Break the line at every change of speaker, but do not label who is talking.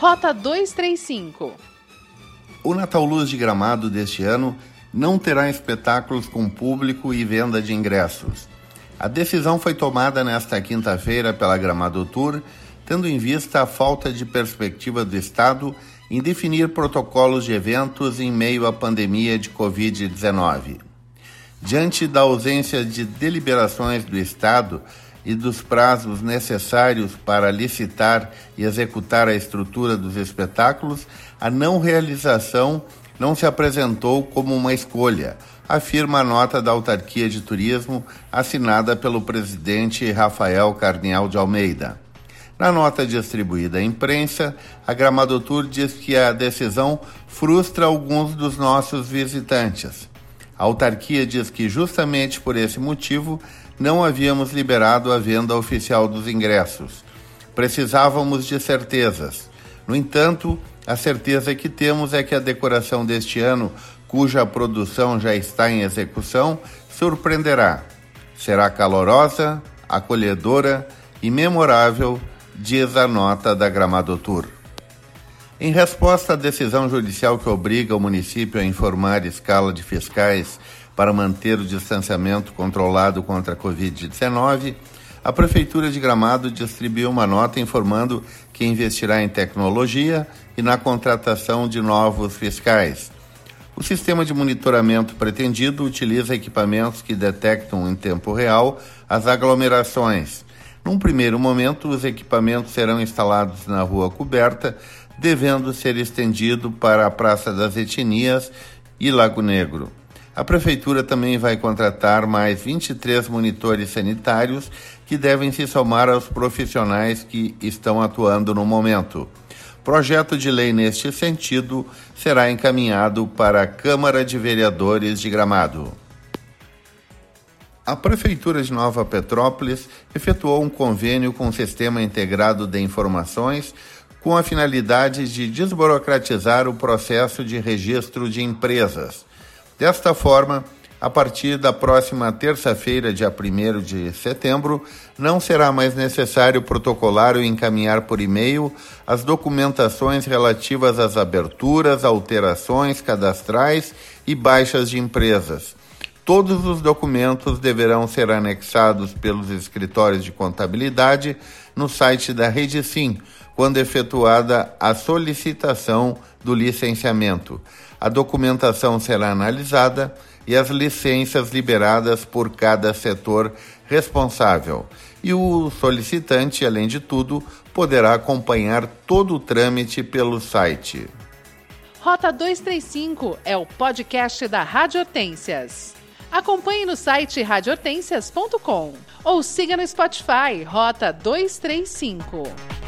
Rota 235.
O Natal Luz de Gramado deste ano não terá espetáculos com público e venda de ingressos. A decisão foi tomada nesta quinta-feira pela Gramado Tour, tendo em vista a falta de perspectiva do Estado em definir protocolos de eventos em meio à pandemia de Covid-19. Diante da ausência de deliberações do Estado, e dos prazos necessários para licitar e executar a estrutura dos espetáculos, a não realização não se apresentou como uma escolha, afirma a nota da Autarquia de Turismo assinada pelo presidente Rafael Carnial de Almeida. Na nota distribuída à imprensa, a Gramadotur diz que a decisão frustra alguns dos nossos visitantes. A autarquia diz que, justamente por esse motivo, não havíamos liberado a venda oficial dos ingressos. Precisávamos de certezas. No entanto, a certeza que temos é que a decoração deste ano, cuja produção já está em execução, surpreenderá. Será calorosa, acolhedora e memorável, diz a nota da Gramado Tour. Em resposta à decisão judicial que obriga o município a informar escala de fiscais para manter o distanciamento controlado contra a Covid-19, a Prefeitura de Gramado distribuiu uma nota informando que investirá em tecnologia e na contratação de novos fiscais. O sistema de monitoramento pretendido utiliza equipamentos que detectam em tempo real as aglomerações. Num primeiro momento, os equipamentos serão instalados na rua coberta, devendo ser estendido para a Praça das Etnias e Lago Negro. A Prefeitura também vai contratar mais 23 monitores sanitários que devem se somar aos profissionais que estão atuando no momento. Projeto de lei neste sentido será encaminhado para a Câmara de Vereadores de Gramado. A Prefeitura de Nova Petrópolis efetuou um convênio com o Sistema Integrado de Informações com a finalidade de desburocratizar o processo de registro de empresas. Desta forma, a partir da próxima terça-feira, dia 1 de setembro, não será mais necessário protocolar ou encaminhar por e-mail as documentações relativas às aberturas, alterações cadastrais e baixas de empresas. Todos os documentos deverão ser anexados pelos escritórios de contabilidade no site da Rede Sim, quando efetuada a solicitação do licenciamento. A documentação será analisada e as licenças liberadas por cada setor responsável. E o solicitante, além de tudo, poderá acompanhar todo o trâmite pelo site.
Rota 235 é o podcast da Rádio Hortências. Acompanhe no site radiohortências.com ou siga no Spotify Rota 235.